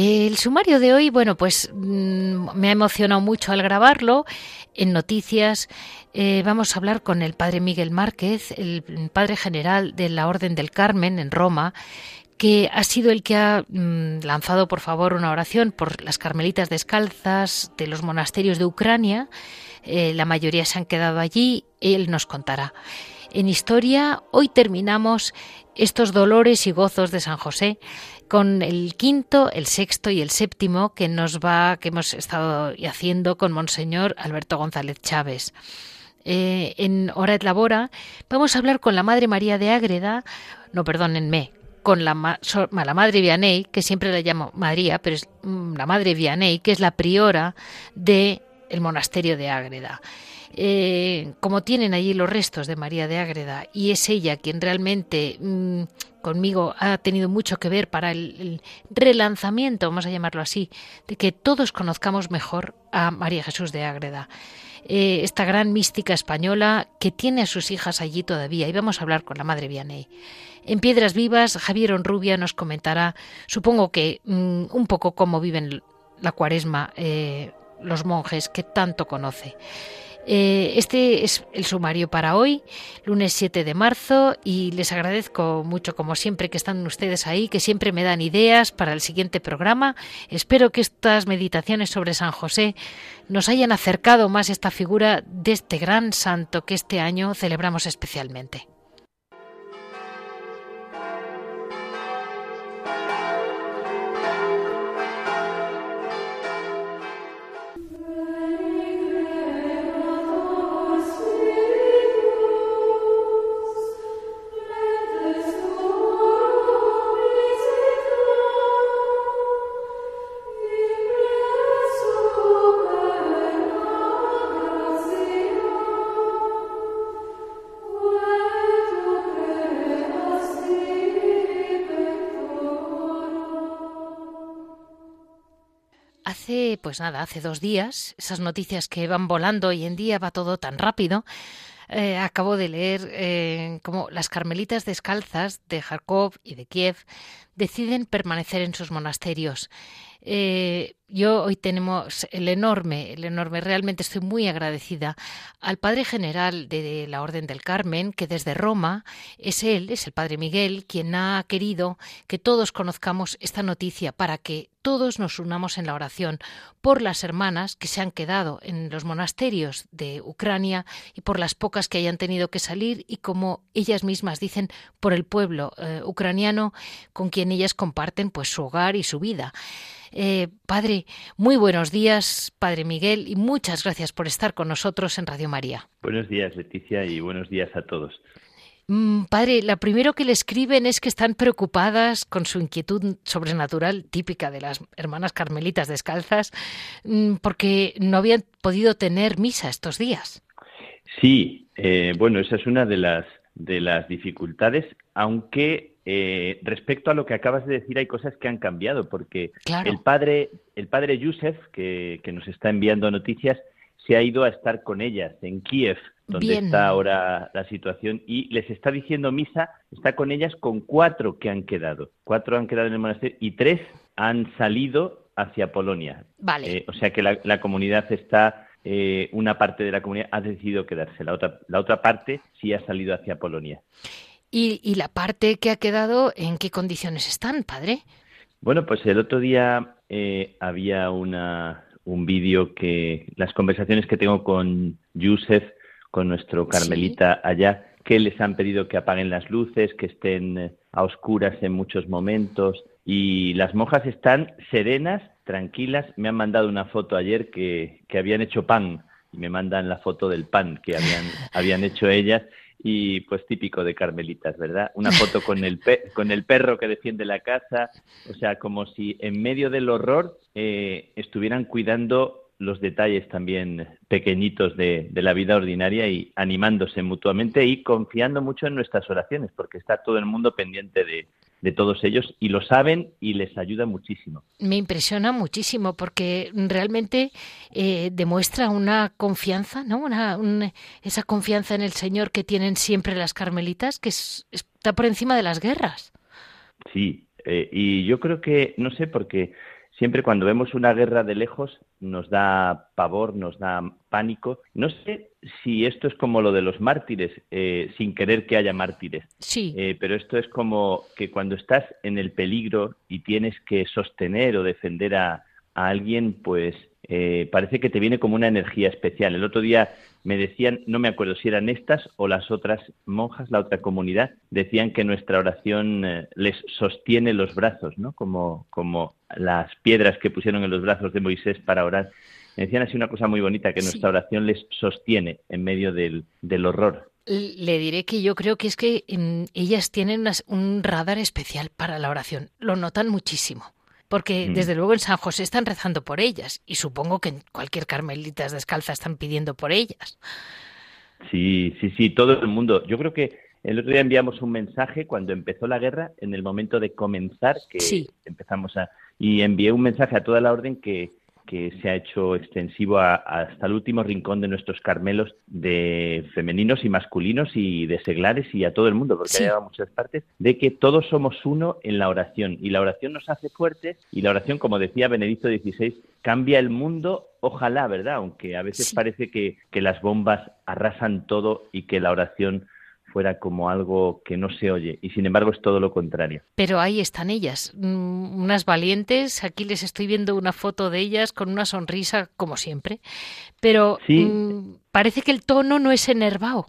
El sumario de hoy, bueno, pues mm, me ha emocionado mucho al grabarlo. En noticias eh, vamos a hablar con el padre Miguel Márquez, el padre general de la Orden del Carmen en Roma, que ha sido el que ha mm, lanzado, por favor, una oración por las carmelitas descalzas de los monasterios de Ucrania. Eh, la mayoría se han quedado allí. Él nos contará. En historia, hoy terminamos estos dolores y gozos de San José con el quinto, el sexto y el séptimo que nos va, que hemos estado haciendo con Monseñor Alberto González Chávez. Eh, en Hora et Labora vamos a hablar con la Madre María de Ágreda, no perdónenme, con la, Madre Vianney, que siempre la llamo María, pero es mm, la Madre Vianney, que es la priora del el monasterio de Ágreda. Eh, como tienen allí los restos de María de Ágreda y es ella quien realmente mm, conmigo ha tenido mucho que ver para el, relanzamiento, vamos a llamarlo así, de que todos conozcamos mejor a María Jesús de Ágreda. Eh, esta gran mística española que tiene a sus hijas allí todavía. Y vamos a hablar con la Madre Vianney. En Piedras Vivas, Javier Onrubia nos comentará, supongo que mm, un poco cómo viven la cuaresma eh, los monjes que tanto conoce. Eh, este es el sumario para hoy, lunes 7 de marzo, y les agradezco mucho, como siempre, que están ustedes ahí, que siempre me dan ideas para el siguiente programa. Espero que estas meditaciones sobre San José nos hayan acercado más esta figura de este gran santo que este año celebramos especialmente. Pues nada, hace dos días, esas noticias que van volando hoy en día, va todo tan rápido. Eh, acabo de leer eh, cómo las carmelitas descalzas de Kharkov y de Kiev deciden permanecer en sus monasterios. Eh, yo hoy tenemos el enorme, el enorme, realmente estoy muy agradecida al Padre General de la Orden del Carmen, que desde Roma es él, es el Padre Miguel, quien ha querido que todos conozcamos esta noticia para que todos nos unamos en la oración por las hermanas que se han quedado en los monasterios de Ucrania y por las pocas que hayan tenido que salir y como ellas mismas dicen por el pueblo eh, ucraniano con quien ellas comparten pues su hogar y su vida. Eh, padre, muy buenos días, Padre Miguel, y muchas gracias por estar con nosotros en Radio María. Buenos días, Leticia, y buenos días a todos. Mm, padre, lo primero que le escriben es que están preocupadas con su inquietud sobrenatural típica de las hermanas carmelitas descalzas mm, porque no habían podido tener misa estos días. Sí, eh, bueno, esa es una de las de las dificultades, aunque eh, respecto a lo que acabas de decir, hay cosas que han cambiado, porque el padre, el padre Yusef, que, nos está enviando noticias, se ha ido a estar con ellas en Kiev, donde está ahora la situación, y les está diciendo misa, está con ellas con cuatro que han quedado. Cuatro han quedado en el monasterio y tres han salido hacia Polonia. Vale. Eh, o sea que la, comunidad está eh, una parte de la comunidad ha decidido quedarse, la otra, la otra parte sí ha salido hacia Polonia. ¿Y, la parte que ha quedado, en qué condiciones están, padre? Bueno, pues el otro día eh, había una, un vídeo que las conversaciones que tengo con Yusef, con nuestro Carmelita allá, que les han pedido que apaguen las luces, que estén eh, a oscuras en muchos momentos y las monjas están serenas, tranquilas. Me han mandado una foto ayer que, que habían hecho pan y me mandan la foto del pan que habían, habían hecho ellas y pues típico de Carmelitas, ¿verdad? Una foto con el, con el perro que defiende la casa, o sea, como si en medio del horror eh, estuvieran cuidando los detalles también pequeñitos de, la vida ordinaria y animándose mutuamente y confiando mucho en nuestras oraciones, porque está todo el mundo pendiente de, todos ellos y lo saben y les ayuda muchísimo. Me impresiona muchísimo porque realmente eh, demuestra una confianza, ¿no? Una, esa confianza en el Señor que tienen siempre las carmelitas, que está por encima de las guerras. Sí, eh, y yo creo que, no sé, porque siempre cuando vemos una guerra de lejos nos da pavor, nos da pánico. No sé si esto es como lo de los mártires, eh, sin querer que haya mártires. Sí. Eh, pero esto es como que cuando estás en el peligro y tienes que sostener o defender a, a alguien, pues eh, parece que te viene como una energía especial. El otro día me decían, no me acuerdo si eran estas o las otras monjas, la otra comunidad, decían que nuestra oración eh, les sostiene los brazos, ¿no? Como, como las piedras que pusieron en los brazos de Moisés para orar. Me decían así una cosa muy bonita, que nuestra oración les sostiene en medio del, del horror. Le diré que yo creo que es que mm, ellas tienen un radar especial para la oración. Lo notan muchísimo porque mm. desde luego en San José están rezando por ellas y supongo que en cualquier carmelitas descalza están pidiendo por ellas. Sí, sí, sí, todo el mundo. Yo creo que el otro día enviamos un mensaje cuando empezó la guerra, en el momento de comenzar, que empezamos a... Y envié un mensaje a toda la orden que que se ha hecho extensivo hasta el último rincón de nuestros carmelos de femeninos y masculinos y de seglares y a todo el mundo, porque ha llegado a muchas partes, de que todos somos uno en la oración. Y la oración nos hace fuertes y la oración, como decía Benedicto XVI, cambia el mundo, ojalá, ¿verdad? Aunque a veces parece que, que las bombas arrasan todo y que la oración fuera como algo que no se oye y sin embargo es todo lo contrario. Pero ahí están ellas, mm, unas valientes, aquí les estoy viendo una foto de ellas con una sonrisa como siempre, pero mm, parece que el tono no es enervado.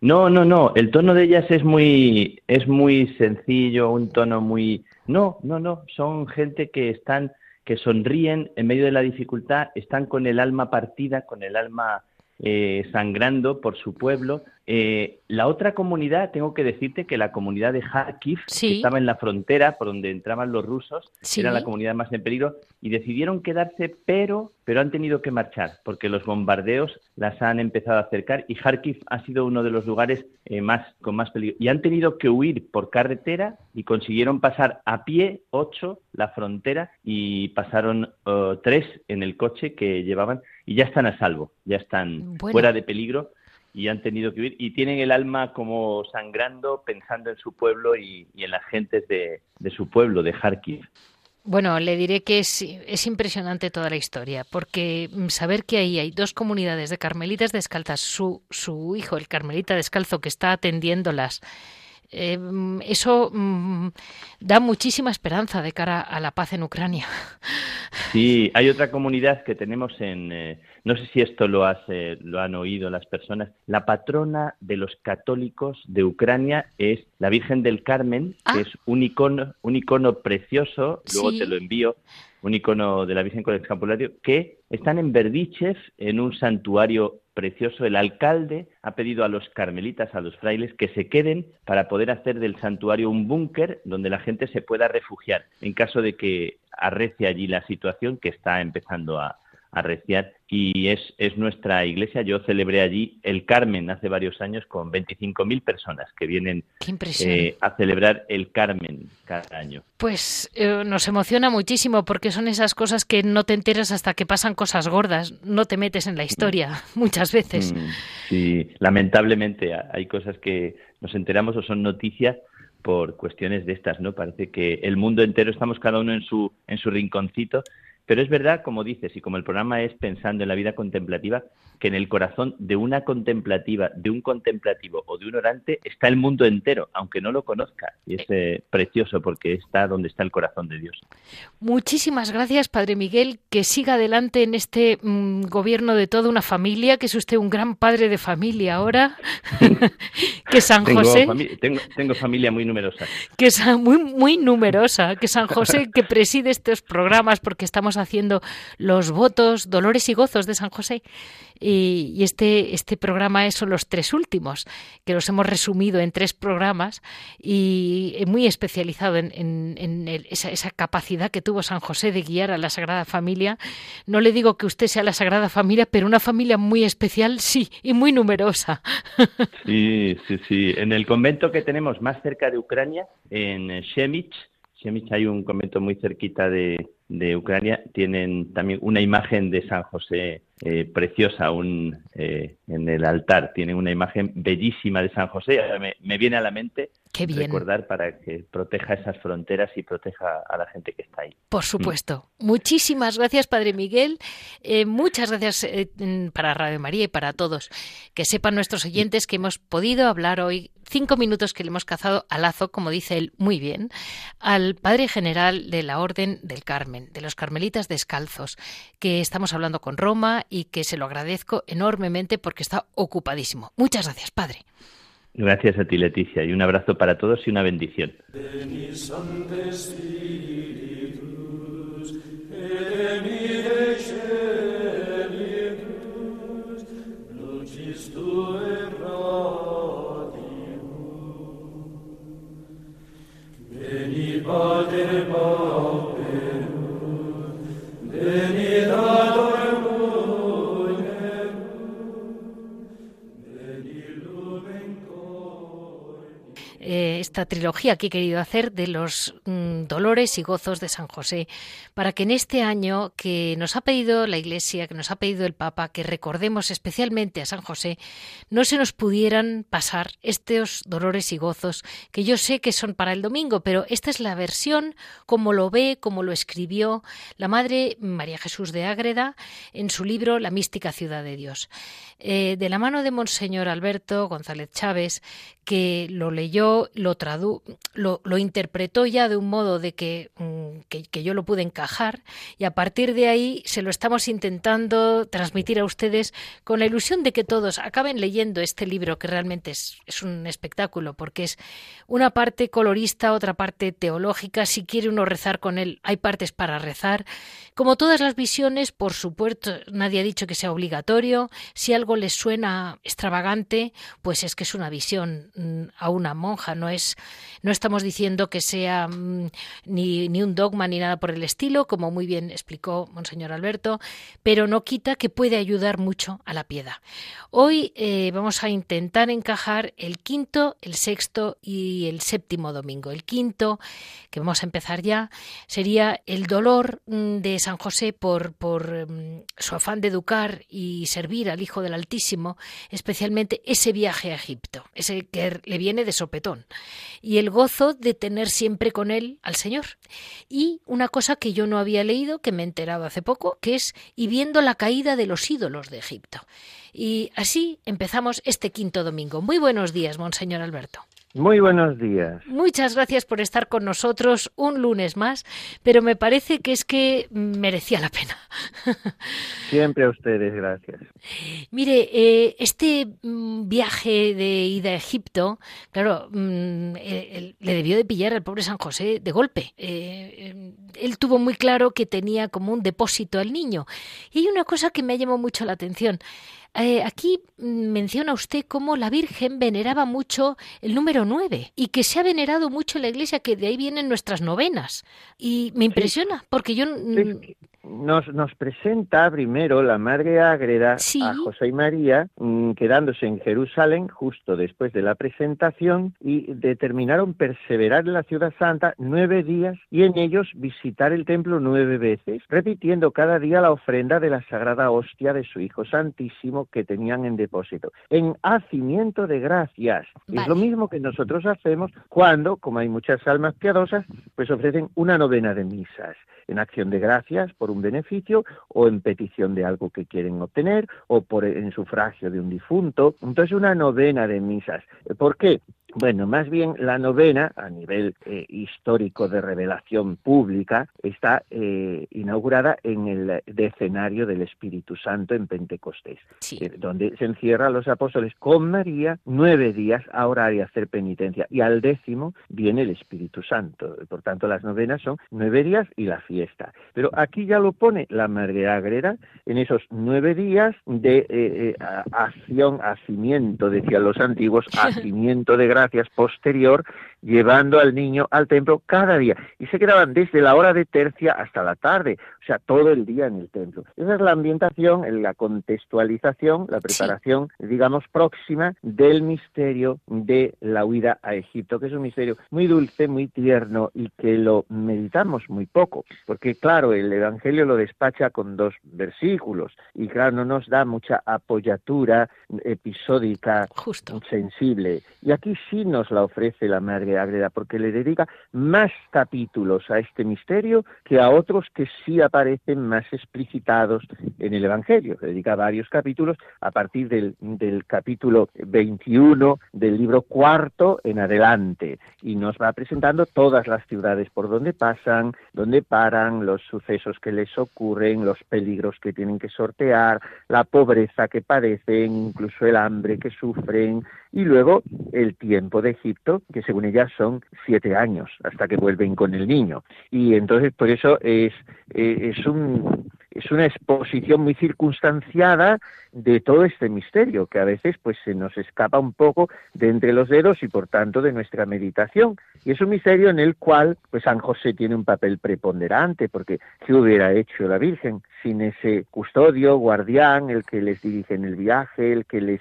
No, no, no, el tono de ellas es muy es muy sencillo, un tono muy No, no, no, son gente que están que sonríen en medio de la dificultad, están con el alma partida, con el alma eh, sangrando por su pueblo. Eh, la otra comunidad, tengo que decirte que la comunidad de Kharkiv, que estaba en la frontera por donde entraban los rusos, era la comunidad más en peligro, y decidieron quedarse, pero, pero han tenido que marchar, porque los bombardeos las han empezado a acercar, y Kharkiv ha sido uno de los lugares eh, más, con más peligro. Y han tenido que huir por carretera y consiguieron pasar a pie ocho la frontera y pasaron oh, tres en el coche que llevaban y ya están a salvo, ya están fuera de peligro y han tenido que huir y tienen el alma como sangrando pensando en su pueblo y, en las gentes de, su pueblo, de Kharkiv. Bueno, le diré que es, es, impresionante toda la historia, porque saber que ahí hay dos comunidades de carmelitas descalzas, su, su hijo, el carmelita descalzo, que está atendiéndolas eh, eso mm, da muchísima esperanza de cara a la paz en Ucrania. Sí, hay otra comunidad que tenemos en, eh, no sé si esto lo, has, eh, lo han oído las personas, la patrona de los católicos de Ucrania es la Virgen del Carmen, que ah. es un icono, un icono precioso, luego te lo envío, un icono de la Virgen con el escapulario, que están en Berdichev, en un santuario precioso. El alcalde ha pedido a los carmelitas, a los frailes, que se queden para poder hacer del santuario un búnker donde la gente se pueda refugiar en caso de que arrece allí la situación que está empezando a, arreciar y es, es nuestra iglesia. Yo celebré allí el Carmen hace varios años con 25.000 personas que vienen eh, a celebrar el Carmen cada año. Pues eh, nos emociona muchísimo porque son esas cosas que no te enteras hasta que pasan cosas gordas, no te metes en la historia mm. muchas veces. Mm, sí, lamentablemente hay cosas que nos enteramos o son noticias por cuestiones de estas, ¿no? Parece que el mundo entero estamos cada uno en su en su rinconcito pero es verdad, como dices, y como el programa es pensando en la vida contemplativa, que en el corazón de una contemplativa, de un contemplativo o de un orante está el mundo entero, aunque no lo conozca. Y es eh, precioso porque está donde está el corazón de Dios. Muchísimas gracias, Padre Miguel. Que siga adelante en este mm, gobierno de toda una familia, que es usted un gran padre de familia ahora. que San José. tengo, familia muy numerosa. Que es muy, muy numerosa. Que San José, que preside estos programas, porque estamos haciendo los votos, dolores y gozos de San José. Y, este, este programa son los tres últimos, que los hemos resumido en tres programas y muy especializado en, esa, capacidad que tuvo San José de guiar a la Sagrada Familia. No le digo que usted sea la Sagrada Familia, pero una familia muy especial, sí, y muy numerosa. Sí, sí, sí. En el convento que tenemos más cerca de Ucrania, en Shemich, Shemich hay un convento muy cerquita de, de Ucrania tienen también una imagen de San José eh, preciosa un, eh, en el altar. Tienen una imagen bellísima de San José. Me, me viene a la mente recordar para que proteja esas fronteras y proteja a la gente que está ahí. Por supuesto. Muchísimas gracias, Padre Miguel. Eh, muchas gracias para Radio María y para todos. Que sepan nuestros oyentes que hemos podido hablar hoy cinco minutos que le hemos cazado a lazo, como dice él muy bien, al Padre General de la Orden del Carmen, de los Carmelitas Descalzos, que estamos hablando con Roma y que se lo agradezco enormemente porque está ocupadísimo. Muchas gracias, Padre. Gracias a ti, Leticia, y un abrazo para todos y una bendición. Esta trilogía que he querido hacer de los mm, dolores y gozos de San José, para que en este año que nos ha pedido la Iglesia, que nos ha pedido el Papa, que recordemos especialmente a San José, no se nos pudieran pasar estos dolores y gozos, que yo sé que son para el domingo, pero esta es la versión como lo ve, como lo escribió la Madre María Jesús de Ágreda en su libro La mística ciudad de Dios. Eh, de la mano de Monseñor Alberto González Chávez, que lo leyó, lo lo, lo, interpretó ya de un modo de mm, que, que, yo lo pude encajar y a partir de ahí se lo estamos intentando transmitir a ustedes con la ilusión de que todos acaben leyendo este libro que realmente es, es un espectáculo porque es una parte colorista, otra parte teológica, si quiere uno rezar con él hay partes para rezar. Como todas las visiones, por supuesto, nadie ha dicho que sea obligatorio, si algo les suena extravagante, pues es que es una visión mm, a una monja, no es no estamos diciendo que sea mm, ni, ni un dogma ni nada por el estilo, como muy bien explicó Monseñor Alberto, pero no quita que puede ayudar mucho a la piedad. Hoy eh, vamos a intentar encajar el quinto, el sexto y el séptimo domingo. El quinto, que vamos a empezar ya, sería el dolor mm, de San José por, mm, su afán de educar y servir al Hijo del Altísimo, especialmente ese viaje a Egipto, ese que le viene de sopetón y el gozo de tener siempre con él al Señor. Y una cosa que yo no había leído, que me he enterado hace poco, que es y viendo la caída de los ídolos de Egipto. Y así empezamos este quinto domingo. Muy buenos días, Monseñor Alberto. Muy buenos días. Muchas gracias por estar con nosotros un lunes más, pero me parece que es que merecía la pena. Siempre a ustedes, gracias. Mire, eh, este mm, viaje de ida a Egipto, claro, mm, eh, le debió de pillar al pobre San José de golpe. Eh, él tuvo muy claro que tenía como un depósito al niño. Y hay una cosa que me llamó mucho la atención. Eh, aquí menciona usted cómo la Virgen veneraba mucho el número 9 y que se ha venerado mucho en la Iglesia, que de ahí vienen nuestras novenas. Y me impresiona, porque yo nos, nos presenta primero la Madre Ágreda a José y María mm, quedándose en Jerusalén justo después de la presentación y determinaron perseverar en la ciudad santa nueve días y en ellos visitar el templo nueve veces, repitiendo cada día la ofrenda de la sagrada hostia de su Hijo Santísimo que tenían en depósito, en hacimiento de gracias. Es lo mismo que nosotros hacemos cuando, como hay muchas almas piadosas, pues ofrecen una novena de misas en acción de gracias por un beneficio o en petición de algo que quieren obtener o por en sufragio de un difunto. Entonces una novena de misas. ¿Por qué? Bueno, más bien la novena, a nivel eh, histórico de revelación pública, está eh, inaugurada en el decenario del Espíritu Santo en Pentecostés, eh, donde se encierran los apóstoles con María nueve días a orar y hacer penitencia, y al décimo viene el Espíritu Santo. Por tanto, las novenas son nueve días y la fiesta. Pero aquí ya lo pone la Madre Agreda en esos nueve días de acción, hacimiento, decían los antiguos, hacimiento de gracias posterior, llevando al niño al templo cada día. Y se quedaban desde la hora de tercia hasta la tarde, o sea, todo el día en el templo. Esa es la ambientación, la contextualización, la preparación, digamos, próxima del misterio de la huida a Egipto, que es un misterio muy dulce, muy tierno y que lo meditamos muy poco, porque claro, el Evangelio lo despacha con dos versículos y claro, no nos da mucha apoyatura episódica Justo. sensible. Y aquí sí nos la ofrece la Madre Ágreda, porque le dedica más capítulos a este misterio que a otros que sí aparecen más explicitados en el Evangelio. Le dedica varios capítulos a partir del, del capítulo 21 del libro cuarto en adelante y nos va presentando todas las ciudades por donde pasan, donde paran, los sucesos que les ocurren, los peligros que tienen que sortear, la pobreza que padecen, incluso el hambre que sufren y luego el tiempo de Egipto, que según ella son siete años, hasta que vuelven con el niño. Y entonces por eso es, eh, es, un, es una exposición muy circunstanciada de todo este misterio, que a veces pues se nos escapa un poco de entre los dedos y por tanto de nuestra meditación. Y es un misterio en el cual pues San José tiene un papel preponderante, porque ¿qué hubiera hecho la Virgen sin ese custodio, guardián, el que les dirige en el viaje, el que les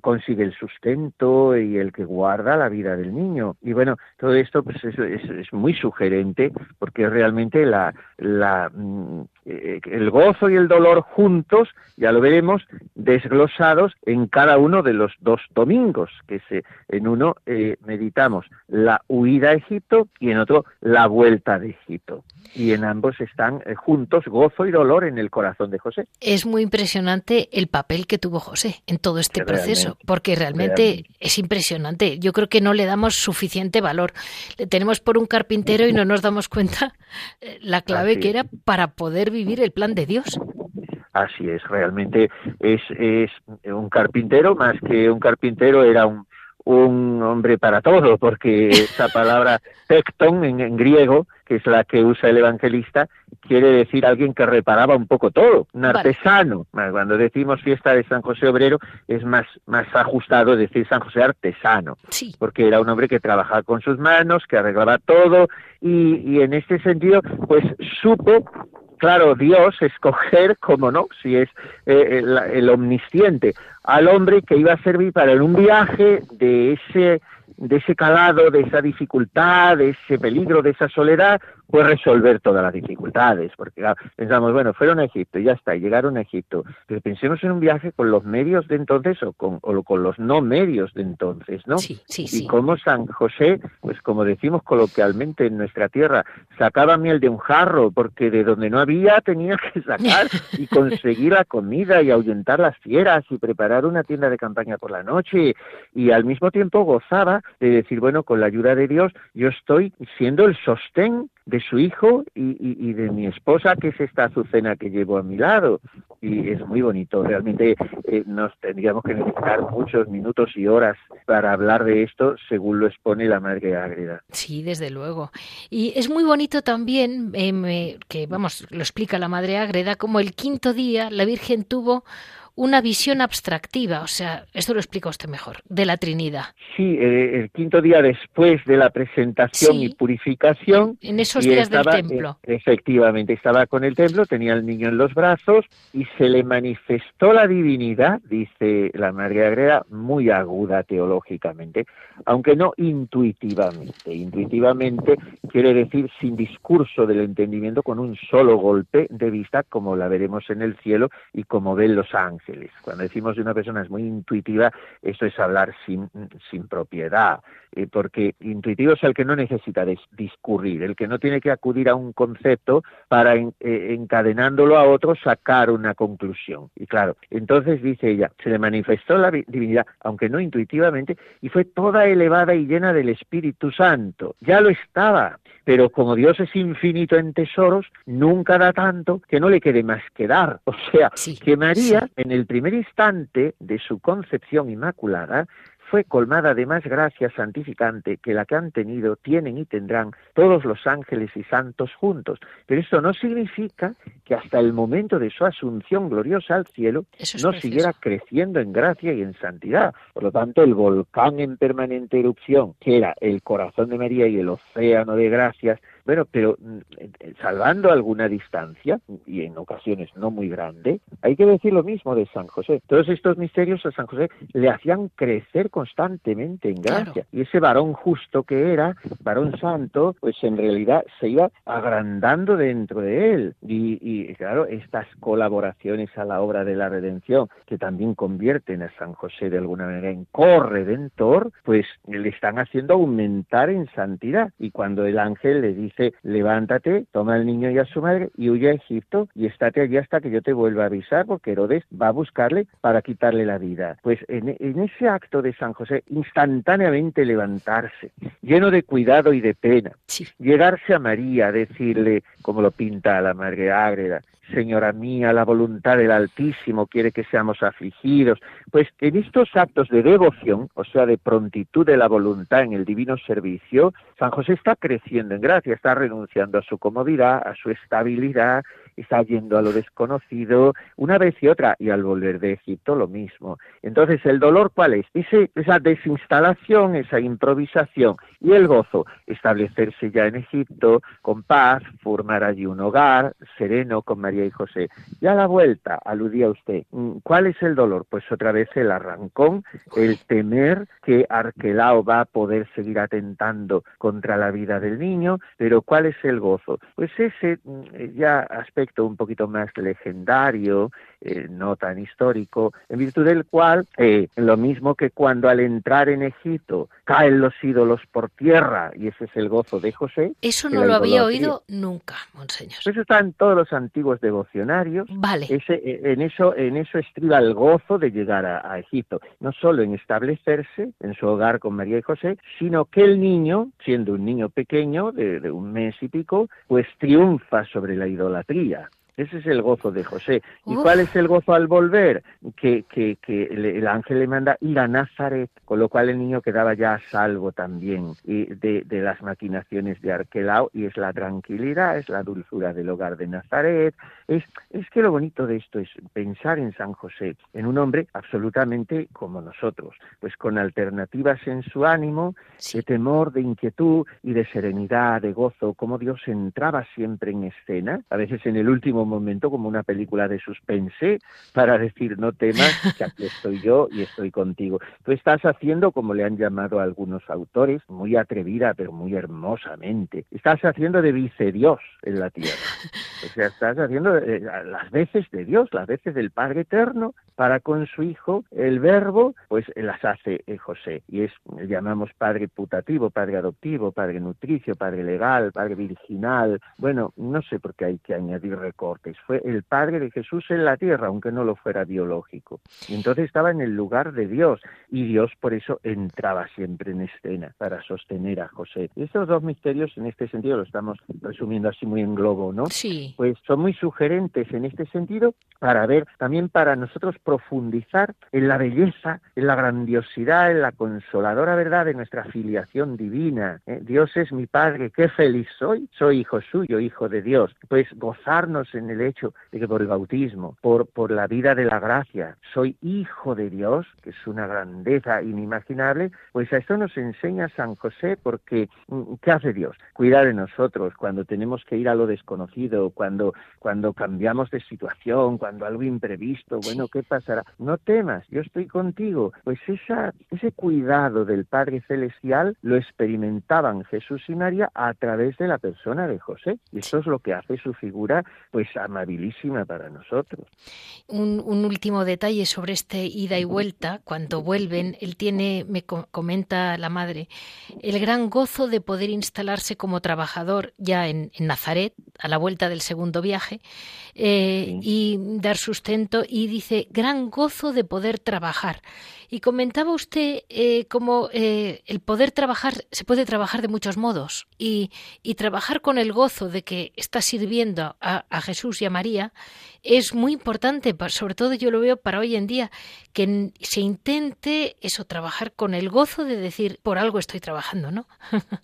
consigue el sustento y el que guarda la vida del niño. Y bueno, todo esto pues es, es, muy sugerente porque realmente la, la, mm, eh, el gozo y el dolor juntos, ya lo veremos, desglosados en cada uno de los dos domingos, que se, en uno eh, meditamos la huida a Egipto y en otro la vuelta de Egipto. Y en ambos están juntos gozo y dolor en el corazón de José. Es muy impresionante el papel que tuvo José en todo este proceso porque realmente, es impresionante. Yo creo que no le damos suficiente valor. Le tenemos por un carpintero y no nos damos cuenta eh, la clave que era para poder vivir el plan de Dios. Así es, realmente es, es un carpintero, más que un carpintero era un, un hombre para todo, porque esa palabra tecton en, griego, que es la que usa el evangelista, quiere decir alguien que reparaba un poco todo, un artesano. Cuando decimos fiesta de San José Obrero es más, más ajustado decir San José artesano, porque era un hombre que trabajaba con sus manos, que arreglaba todo y, y en este sentido pues supo claro, Dios escoger, como no, si es eh, el, omnisciente, al hombre que iba a servir para en un viaje de ese de ese calado, de esa dificultad, de ese peligro, de esa soledad, pues resolver todas las dificultades, porque pensamos, bueno, fueron a Egipto, ya está, llegaron a Egipto, pero pensemos en un viaje con los medios de entonces o con, o con los no medios de entonces, ¿no? Sí, sí, sí. Y como San José, pues como decimos coloquialmente en nuestra tierra, sacaba miel de un jarro, porque de donde no había tenía que sacar y conseguir la comida y ahuyentar las fieras y preparar una tienda de campaña por la noche, y al mismo tiempo gozaba de decir, bueno, con la ayuda de Dios, yo estoy siendo el sostén de su hijo y, de mi esposa, que es esta azucena que llevo a mi lado. Y es muy bonito. Realmente eh, nos tendríamos que necesitar muchos minutos y horas para hablar de esto, según lo expone la Madre Ágreda. Sí, desde luego. Y es muy bonito también, eh, que vamos, lo explica la Madre Ágreda, como el quinto día la Virgen tuvo una visión abstractiva, o sea, esto lo explica usted mejor, de la Trinidad. Sí, eh, el quinto día después de la presentación y purificación. En esos días del templo. Eh, efectivamente, estaba con el templo, tenía al niño en los brazos y se le manifestó la divinidad, dice la Madre Agreda, muy aguda teológicamente, aunque no intuitivamente. Intuitivamente quiere decir sin discurso del entendimiento, con un solo golpe de vista, como la veremos en el cielo y como ven los ángeles Cuando decimos de una persona es muy intuitiva, esto es hablar sin, sin propiedad, eh, porque intuitivo es el que no necesita discurrir, el que no tiene que acudir a un concepto para eh, encadenándolo a otro sacar una conclusión. Y claro, entonces dice ella, se le manifestó la divinidad, aunque no intuitivamente, y fue toda elevada y llena del Espíritu Santo. Ya lo estaba, pero como Dios es infinito en tesoros, nunca da tanto que no le quede más que dar. O sea, que María, en el primer instante de su concepción inmaculada, fue colmada de más gracia santificante que la que han tenido, tienen y tendrán todos los ángeles y santos juntos. Pero esto no significa que hasta el momento de su asunción gloriosa al cielo no siguiera creciendo en gracia y en santidad. Por lo tanto, el volcán en permanente erupción, que era el corazón de María y el océano de gracias, bueno, pero mm, salvando alguna distancia, y en ocasiones no muy grande, hay que decir lo mismo de San José. Todos estos misterios a San José le hacían crecer constantemente en gracia. Y ese varón justo que era, varón santo, pues en realidad se iba agrandando dentro de él. Y, y claro, estas colaboraciones a la obra de la redención, que también convierten a San José de alguna manera en corredentor, pues le están haciendo aumentar en santidad. Y cuando el ángel le dice, levántate, toma al niño y a su madre y huye a Egipto y estate allí hasta que yo te vuelva a avisar porque Herodes va a buscarle para quitarle la vida. Pues en, ese acto de San José, instantáneamente levantarse, lleno de cuidado y de pena, llegarse a María, decirle, como lo pinta la Madre Ágreda, Señora mía, la voluntad del Altísimo quiere que seamos afligidos. Pues en estos actos de devoción, o sea, de prontitud de la voluntad en el divino servicio, San José está creciendo en gracia, está renunciando a su comodidad, a su estabilidad, está yendo a lo desconocido una vez y otra, y al volver de Egipto lo mismo. Entonces, ¿el dolor cuál es? esa desinstalación, esa improvisación y el gozo, establecerse ya en Egipto con paz, formar allí un hogar sereno con María y José. Ya a la vuelta, aludía usted, mm, ¿cuál es el dolor? Pues otra vez el arrancón, el temer que Arquelao va a poder seguir atentando contra la vida del niño, pero ¿cuál es el gozo? Pues ese mm, ya aspecto un poquito más legendario, eh, no tan histórico, en virtud del cual, eh, lo mismo que cuando al entrar en Egipto caen los ídolos por tierra, y ese es el gozo de José. Eso no lo había oído nunca, monseñor. Eso está en todos los antiguos devocionarios. Vale. Eh, en, eso, en eso estriba el gozo de llegar a, Egipto, no solo en establecerse en su hogar con María y José, sino que el niño, siendo un niño pequeño, de un mes y pico, pues triunfa sobre la idolatría. Ese es el gozo de José. ¿Y cuál es el gozo al volver? Que, que, que el, ángel le manda ir a Nazaret, con lo cual el niño quedaba ya a salvo también de, de, las maquinaciones de Arquelao, y es la tranquilidad, es la dulzura del hogar de Nazaret. Es, es que lo bonito de esto es pensar en San José, en un hombre absolutamente como nosotros, pues con alternativas en su ánimo, de temor, de inquietud y de serenidad, de gozo, como Dios entraba siempre en escena, a veces en el último momento como una película de suspense para decir no temas que aquí estoy yo y estoy contigo. Tú estás haciendo, como le han llamado algunos autores, muy atrevida pero muy hermosamente, estás haciendo de vice Dios en la tierra. O sea, estás haciendo eh, las veces de Dios, las veces del Padre Eterno para con su Hijo, el Verbo, pues las hace eh, José. Y es, llamamos Padre putativo, Padre adoptivo, Padre nutricio, Padre legal, Padre virginal. Bueno, no sé por qué hay que añadir fue el padre de Jesús en la tierra, aunque no lo fuera biológico. Y entonces estaba en el lugar de Dios y Dios por eso entraba siempre en escena para sostener a José. Estos dos misterios en este sentido lo estamos resumiendo así muy en globo, ¿no? Sí. Pues son muy sugerentes en este sentido para ver, también para nosotros profundizar en la belleza, en la grandiosidad, en la consoladora verdad de nuestra filiación divina. ¿eh? Dios es mi Padre, qué feliz soy, soy hijo suyo, hijo de Dios. Pues gozarnos en el hecho de que por el bautismo, por, por la vida de la gracia, soy hijo de Dios, que es una grandeza inimaginable, pues a esto nos enseña San José porque mm, ¿qué hace Dios? Cuidar de nosotros cuando tenemos que ir a lo desconocido, cuando, cuando cambiamos de situación, cuando algo imprevisto, bueno, ¿qué pasará? No temas, yo estoy contigo. Pues esa, ese cuidado del Padre Celestial lo experimentaban Jesús y María a través de la persona de José. Y eso es lo que hace su figura, pues es amabilísima para nosotros. Un, último detalle sobre este ida y vuelta, cuando vuelven, él tiene, me comenta la madre, el gran gozo de poder instalarse como trabajador ya en, Nazaret, a la vuelta del segundo viaje, eh, y dar sustento, y dice, gran gozo de poder trabajar. Y comentaba usted eh, cómo eh, el poder trabajar, se puede trabajar de muchos modos. Y, y trabajar con el gozo de que está sirviendo a, a, Jesús y a María es muy importante, sobre todo yo lo veo para hoy en día, que se intente eso, trabajar con el gozo de decir, por algo estoy trabajando, ¿no?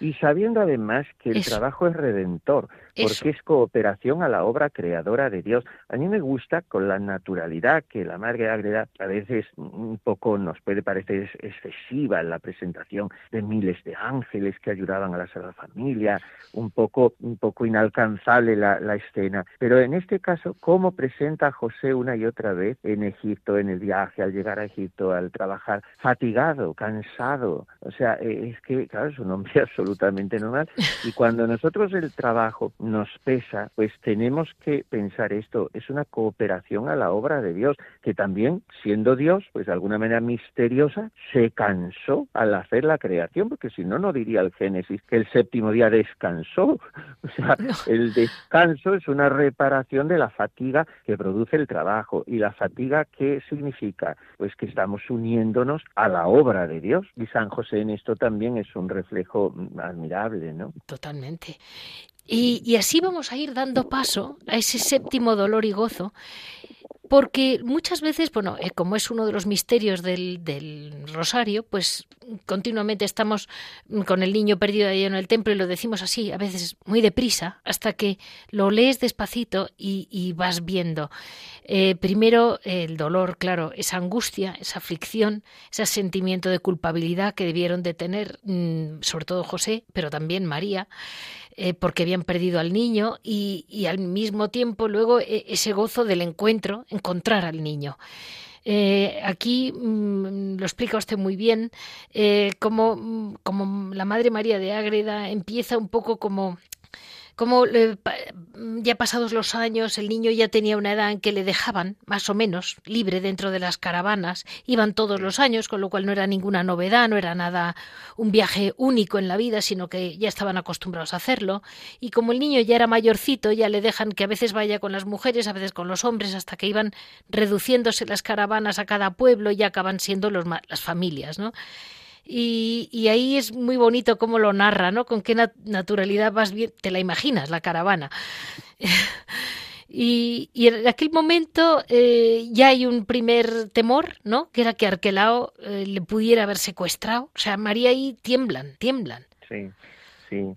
y sabiendo además que el trabajo es redentor, porque es cooperación a la obra creadora de Dios. A mí me gusta con la naturalidad que la Madre Agreda a veces un poco nos puede parecer excesiva en la presentación de miles de ángeles que ayudaban a la Sagrada Familia, un poco, un poco inalcanzable la, la escena. Pero en este caso, ¿cómo presenta a José una y otra vez en Egipto, en el viaje, al llegar a Egipto, al trabajar, fatigado, cansado? O sea, eh, es que, claro, es un hombre absolutamente normal. Y cuando nosotros el trabajo nos pesa, pues tenemos que pensar esto, es una cooperación a la obra de Dios, que también, siendo Dios, pues de alguna manera misteriosa, se cansó al hacer la creación, porque si no, no diría el Génesis que el séptimo día descansó. O sea, el descanso es una reparación de la fatiga que produce el trabajo. ¿Y la fatiga qué significa? Pues que estamos uniéndonos a la obra de Dios. Y San José en esto también es un reflejo admirable, ¿no? Totalmente. Y, así vamos a ir dando paso a ese séptimo dolor y gozo porque muchas veces, bueno, eh, como es uno de los misterios del, del, rosario, pues continuamente estamos con el niño perdido ahí en el templo y lo decimos así, a veces muy deprisa, hasta que lo lees despacito y, vas viendo. Eh, primero el dolor, claro, esa angustia, esa aflicción, ese sentimiento de culpabilidad que debieron de tener, mm, sobre todo José, pero también María. Eh, porque habían perdido al niño y, al mismo tiempo luego e, ese gozo del encuentro, encontrar al niño. Eh, aquí mm, lo explica usted muy bien, eh, como, como la Madre María de Ágreda empieza un poco como como ya pasados los años el niño ya tenía una edad en que le dejaban más o menos libre dentro de las caravanas, iban todos los años, con lo cual no era ninguna novedad, no era nada un viaje único en la vida, sino que ya estaban acostumbrados a hacerlo, y como el niño ya era mayorcito, ya le dejan que a veces vaya con las mujeres, a veces con los hombres, hasta que iban reduciéndose las caravanas a cada pueblo y ya acaban siendo los, las familias, ¿no? Y, ahí es muy bonito cómo lo narra, ¿no? Con qué naturalidad vas bien, te la imaginas, la caravana. y, en aquel momento eh, ya hay un primer temor, ¿no? Que era que Arquelao eh, le pudiera haber secuestrado. O sea, María ahí tiemblan, tiemblan. Sí, sí.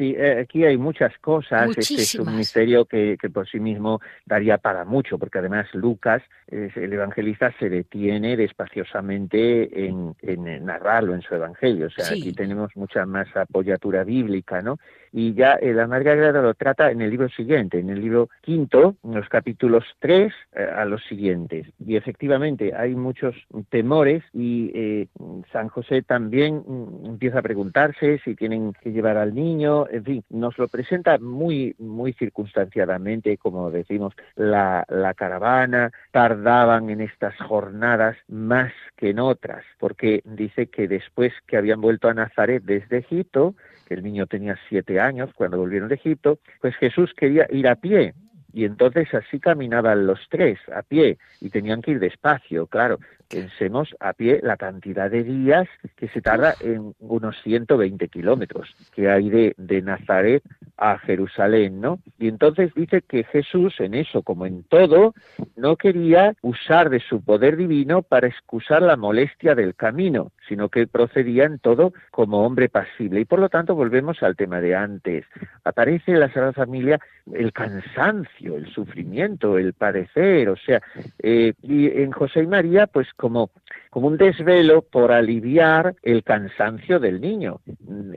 Sí, eh, aquí hay muchas cosas. Este es un misterio que, que, por sí mismo daría para mucho, porque además Lucas, el evangelista, se detiene despaciosamente en, en narrarlo en su evangelio. O sea, aquí tenemos mucha más apoyatura bíblica, ¿no? Y ya eh, la Madre Agreda lo trata en el libro siguiente, en el libro quinto, en los capítulos tres eh, a los siguientes. Y efectivamente hay muchos temores y eh, San José también mm, empieza a preguntarse si tienen que llevar al niño, en fin, nos lo presenta muy, muy circunstanciadamente, como decimos, la, la caravana, tardaban en estas jornadas más que en otras, porque dice que después que habían vuelto a Nazaret desde Egipto, el niño tenía siete años cuando volvieron de Egipto, pues Jesús quería ir a pie. Y entonces así caminaban los tres a pie y tenían que ir despacio, claro. Pensemos a pie la cantidad de días que se tarda en unos 120 kilómetros que hay de, de Nazaret a Jerusalén, ¿no? Y entonces dice que Jesús, en eso como en todo, no quería usar de su poder divino para excusar la molestia del camino, sino que procedía en todo como hombre pasible. Y por lo tanto volvemos al tema de antes. Aparece en la Sagrada Familia el cansancio, el sufrimiento, el padecer, o sea, eh, y en José y María, pues como como un desvelo por aliviar el cansancio del niño.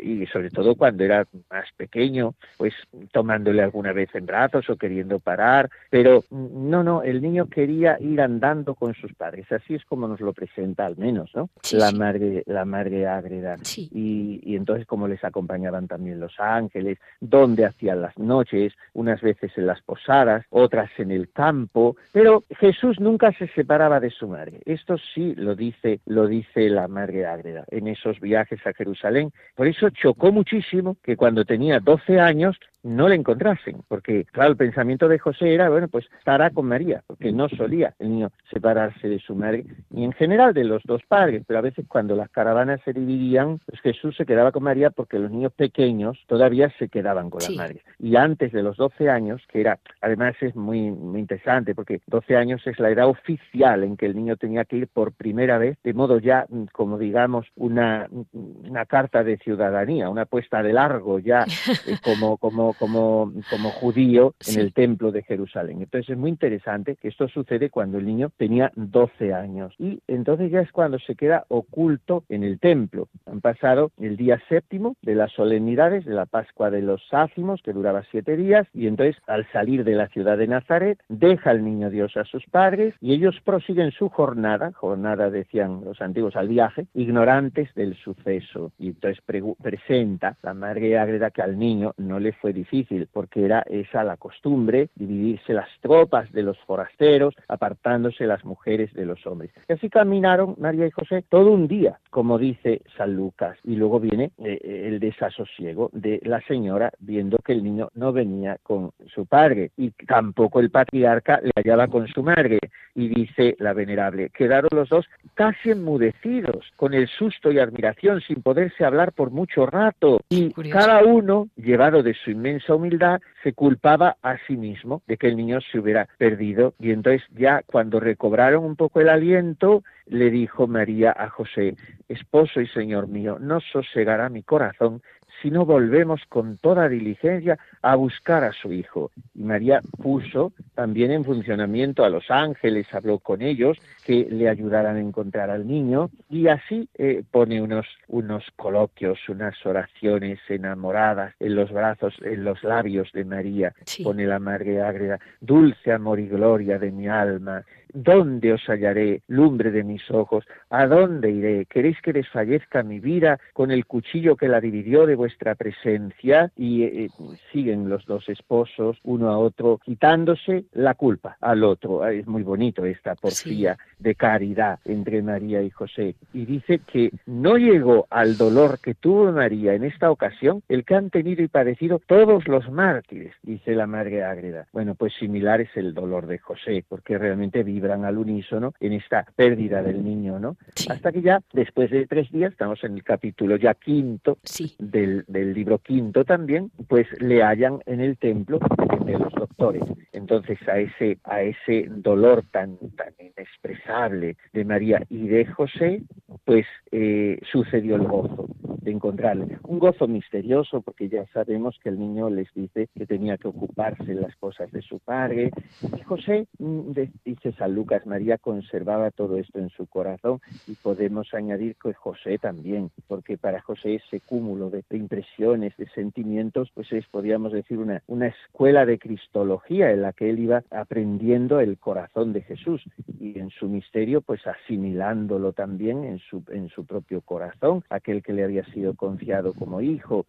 Y sobre todo cuando era más pequeño, pues tomándole alguna vez en brazos o queriendo parar, pero no, no, el niño quería ir andando con sus padres, así es como nos lo presenta al menos, ¿no? la madre, la madre ágreda. Y, y entonces como les acompañaban también los ángeles, donde hacían las noches, unas veces en las posadas, otras en el campo, pero Jesús nunca se separaba de su madre. Esto sí lo dice, lo dice la madre ágreda en esos viajes a Jerusalén. Por eso chocó muchísimo que cuando tenía 12 años no le encontrasen, porque claro, el pensamiento de José era, bueno, pues estará con María, porque no solía el niño separarse de su madre, ni en general de los dos padres, pero a veces cuando las caravanas se dividían, pues Jesús se quedaba con María porque los niños pequeños todavía se quedaban con la madre. Y antes de los 12 años, que era, además es muy, muy interesante, porque 12 años es la edad oficial en que el niño tenía que ir por primera vez, de modo ya, como digamos, una, una carta de ciudadanía, una puesta de largo ya, eh, como, como como, como, judío en el templo de Jerusalén. Entonces es muy interesante que esto sucede cuando el niño tenía 12 años y entonces ya es cuando se queda oculto en el templo. Han pasado el día séptimo de las solemnidades de la Pascua de los Sácimos, que duraba siete días, y entonces al salir de la ciudad de Nazaret, deja el niño Dios a sus padres y ellos prosiguen su jornada, jornada decían los antiguos al viaje, ignorantes del suceso. Y entonces presenta la madre agreda que al niño no le fue difícil, porque era esa la costumbre, dividirse las tropas de los forasteros, apartándose las mujeres de los hombres. Y así caminaron María y José todo un día, como dice San Lucas, y luego viene eh, eh, el desasosiego de la señora viendo que el niño no venía con su padre y tampoco el patriarca le hallaba con su madre. Y dice la venerable, quedaron los dos casi enmudecidos, con el susto y admiración, sin poderse hablar por mucho rato, y cada uno, llevado de su inmensa inmensa humildad, se culpaba a sí mismo de que el niño se hubiera perdido. Y entonces ya cuando recobraron un poco el aliento, le dijo María a José, Esposo y Señor mío, no sosegará mi corazón si no volvemos con toda diligencia a buscar a su Hijo. Y María puso también en funcionamiento a los ángeles, habló con ellos que le ayudaran a encontrar al niño y así eh, pone unos, unos coloquios, unas oraciones enamoradas en los brazos, en los labios de María, pone la Madre Ágreda, dulce amor y gloria de mi alma, ¿Dónde os hallaré, lumbre de mis ojos? ¿A dónde iré? ¿Queréis que desfallezca mi vida con el cuchillo que la dividió de vuestra presencia? Y eh, siguen los dos esposos, uno a otro, quitándose la culpa al otro. Es muy bonito esta porfía de caridad entre María y José. Y dice que no llegó al dolor que tuvo María en esta ocasión el que han tenido y padecido todos los mártires, dice la Madre Ágreda. Bueno, pues similar es el dolor de José, porque realmente vive al unísono en esta pérdida del niño, ¿no? Hasta que ya, después de tres días, estamos en el capítulo ya quinto del, del, libro quinto también, pues le hallan en el templo de los doctores. Entonces, a ese, a ese dolor tan, tan inexpresable de María y de José, pues eh, sucedió el gozo de encontrarle. Un gozo misterioso, porque ya sabemos que el niño les dice que tenía que ocuparse las cosas de su padre. Y José, mm, dice San Lucas, María conservaba todo esto en su corazón y podemos añadir que José también, porque para José ese cúmulo de, impresiones, de sentimientos, pues es, podríamos decir, una, una escuela de cristología en la que él iba aprendiendo el corazón de Jesús y en su misterio, pues asimilándolo también en su, en su propio corazón, aquel que le había sido confiado como hijo.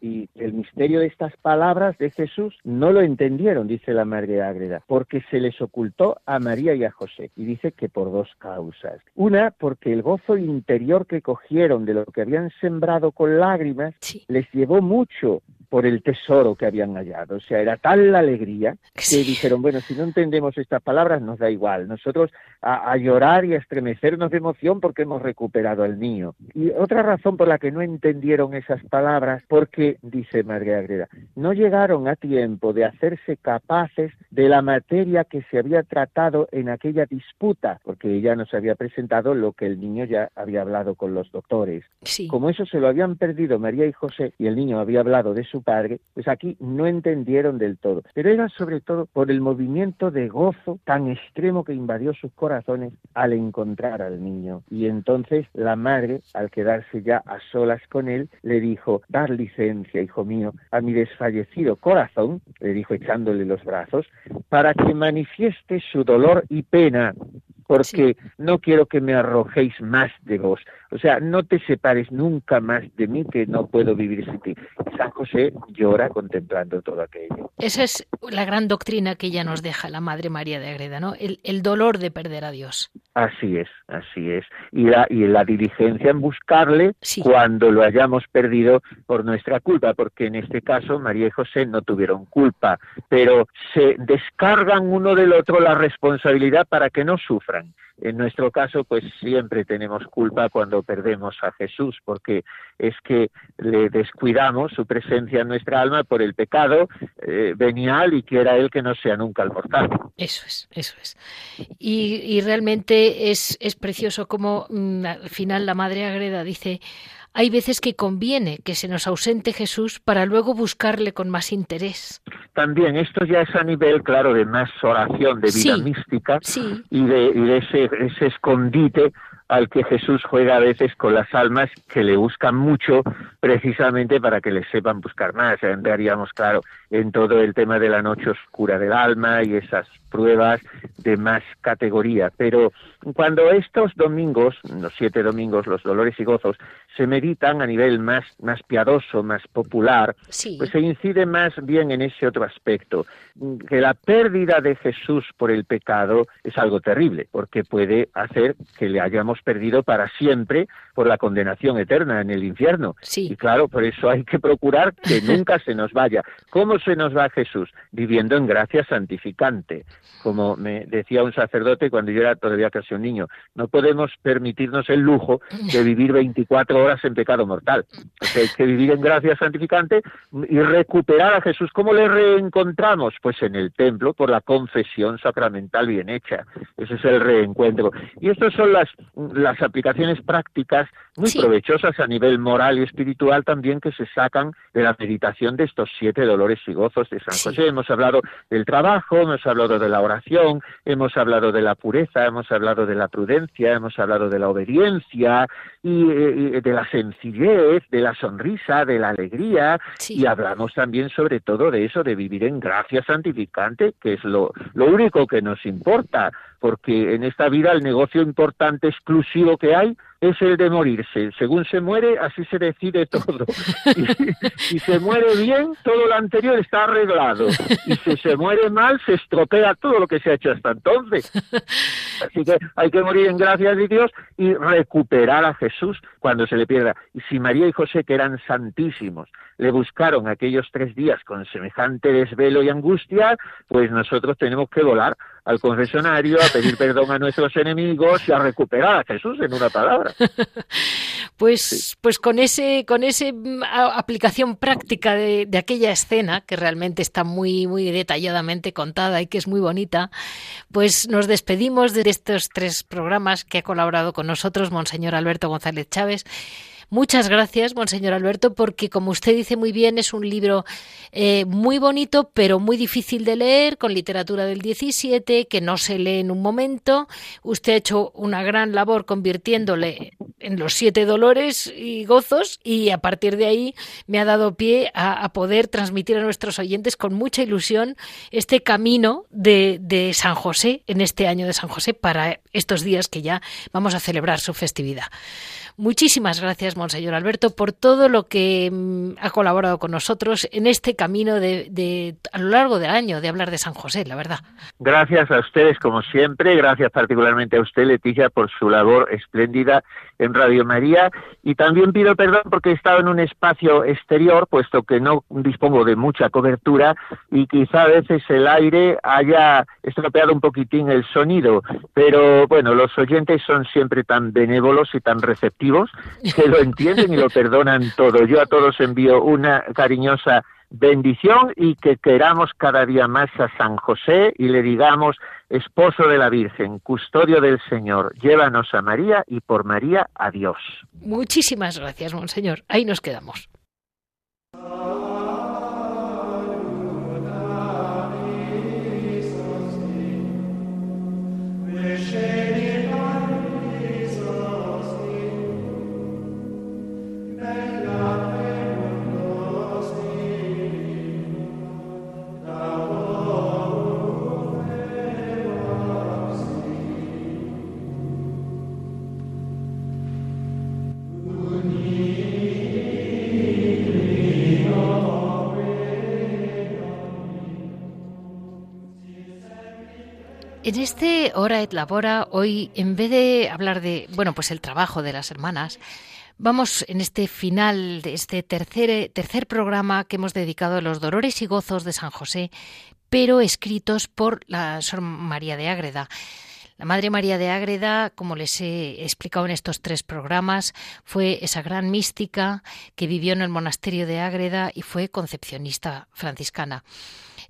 Y el misterio de estas palabras de Jesús no lo entendieron, dice la Madre Ágreda, porque se les ocultó a María y a José. Y dice que por dos causas. Una, porque el gozo interior que cogieron de lo que habían sembrado con lágrimas les llevó mucho por el tesoro que habían hallado. O sea, era tal la alegría que dijeron, bueno, si no entendemos estas palabras, nos da igual. Nosotros a, llorar y a estremecernos de emoción porque hemos recuperado al niño. Y otra razón por la que no entendieron esas palabras, porque, dice Madre Agreda, no llegaron a tiempo de hacerse capaces de la materia que se había tratado en aquella disputa, porque ella nos había presentado lo que el niño ya había hablado con los doctores. Como eso se lo habían perdido María y José y el niño había hablado de su padre, pues aquí no entendieron del todo. Pero era sobre todo por el movimiento de gozo tan extremo que invadió sus corazones al encontrar al niño. Y entonces la madre, al quedarse ya a solas con él, le dijo, dar licencia, hijo mío, a mi desfallecido corazón, le dijo echándole los brazos, para que manifieste su dolor y pena porque no quiero que me arrojéis más de vos. O sea, no te separes nunca más de mí, que no puedo vivir sin ti. San José llora contemplando todo aquello. Esa es la gran doctrina que ella nos deja la Madre María de Agreda, ¿no? El, dolor de perder a Dios. Así es, así es. Y la, y la diligencia en buscarle cuando lo hayamos perdido por nuestra culpa, porque en este caso María y José no tuvieron culpa, pero se descargan uno del otro la responsabilidad para que no sufran. En nuestro caso, pues siempre tenemos culpa cuando perdemos a Jesús, porque es que le descuidamos su presencia en nuestra alma por el pecado eh, venial y quiera Él que no sea nunca el mortal. Eso es, eso es. Y, realmente es, es precioso como mm, al final la Madre Agreda dice, hay veces que conviene que se nos ausente Jesús para luego buscarle con más interés. También esto ya es a nivel, claro, de más oración, de vida mística y de, ese, ese escondite al que Jesús juega a veces con las almas que le buscan mucho precisamente para que le sepan buscar más. Entraríamos, claro, en todo el tema de la noche oscura del alma y esas pruebas de más categoría. Pero cuando estos domingos, los siete domingos, los dolores y gozos, se meditan a nivel más, más piadoso, más popular, pues se incide más bien en ese otro aspecto, que la pérdida de Jesús por el pecado es algo terrible, porque puede hacer que le hayamos perdido para siempre por la condenación eterna en el infierno. Y claro, por eso hay que procurar que nunca se nos vaya. ¿Cómo se nos va Jesús? Viviendo en gracia santificante. Como me decía un sacerdote cuando yo era todavía casi un niño, no podemos permitirnos el lujo de vivir 24 horas en pecado mortal. hay que vivir en gracia santificante y recuperar a Jesús. ¿Cómo le reencontramos? Pues en el templo, por la confesión sacramental bien hecha. Ese es el reencuentro. Y estas son las, las aplicaciones prácticas muy provechosas a nivel moral y espiritual también que se sacan de la meditación de estos siete dolores y gozos de San José. Hemos hablado del trabajo, hemos hablado de la oración, hemos hablado de la pureza, hemos hablado de la prudencia, hemos hablado de la obediencia y, de la sencillez, de la sonrisa, de la alegría y hablamos también sobre todo de eso, de vivir en gracia santificante, que es lo, lo único que nos importa, porque en esta vida el negocio importante exclusivo que hay es el de morirse. Según se muere, así se decide todo. Y, se muere bien, todo lo anterior está arreglado. Y si se muere mal, se estropea todo lo que se ha hecho hasta entonces. Así que hay que morir en gracia de Dios y recuperar a Jesús cuando se le pierda. Y si María y José, que eran santísimos, le buscaron aquellos tres días con semejante desvelo y angustia, pues nosotros tenemos que volar al confesionario, a pedir perdón a nuestros enemigos y a recuperar a Jesús en una palabra. Pues, pues con ese, con ese mm, aplicación práctica de, de, aquella escena, que realmente está muy, muy detalladamente contada y que es muy bonita, pues nos despedimos de estos tres programas que ha colaborado con nosotros Monseñor Alberto González Chávez. Muchas gracias, Monseñor Alberto, porque como usted dice muy bien, es un libro eh, muy bonito, pero muy difícil de leer, con literatura del 17, que no se lee en un momento. Usted ha hecho una gran labor convirtiéndole en los siete dolores y gozos y a partir de ahí me ha dado pie a, poder transmitir a nuestros oyentes con mucha ilusión este camino de, de San José en este año de San José para estos días que ya vamos a celebrar su festividad. Muchísimas gracias, Monseñor Alberto, por todo lo que mm, ha colaborado con nosotros en este camino de, a lo largo del año de hablar de San José, la verdad. Gracias a ustedes, como siempre. Gracias particularmente a usted, Leticia, por su labor espléndida en Radio María. Y también pido perdón porque he estado en un espacio exterior, puesto que no dispongo de mucha cobertura y quizá a veces el aire haya estropeado un poquitín el sonido. Pero bueno, los oyentes son siempre tan benévolos y tan receptivos que lo entienden y lo perdonan todo. Yo a todos envío una cariñosa bendición y que queramos cada día más a San José y le digamos, esposo de la Virgen, custodio del Señor, llévanos a María y por María a Dios. Muchísimas gracias, Monseñor. Ahí nos quedamos. En este Hora et Labora, hoy, en vez de hablar de, bueno, pues el trabajo de las hermanas, vamos en este final de este tercer, tercer programa que hemos dedicado a los dolores y gozos de San José, pero escritos por la Sor María de Ágreda. La Madre María de Ágreda, como les he explicado en estos tres programas, fue esa gran mística que vivió en el monasterio de Ágreda y fue concepcionista franciscana.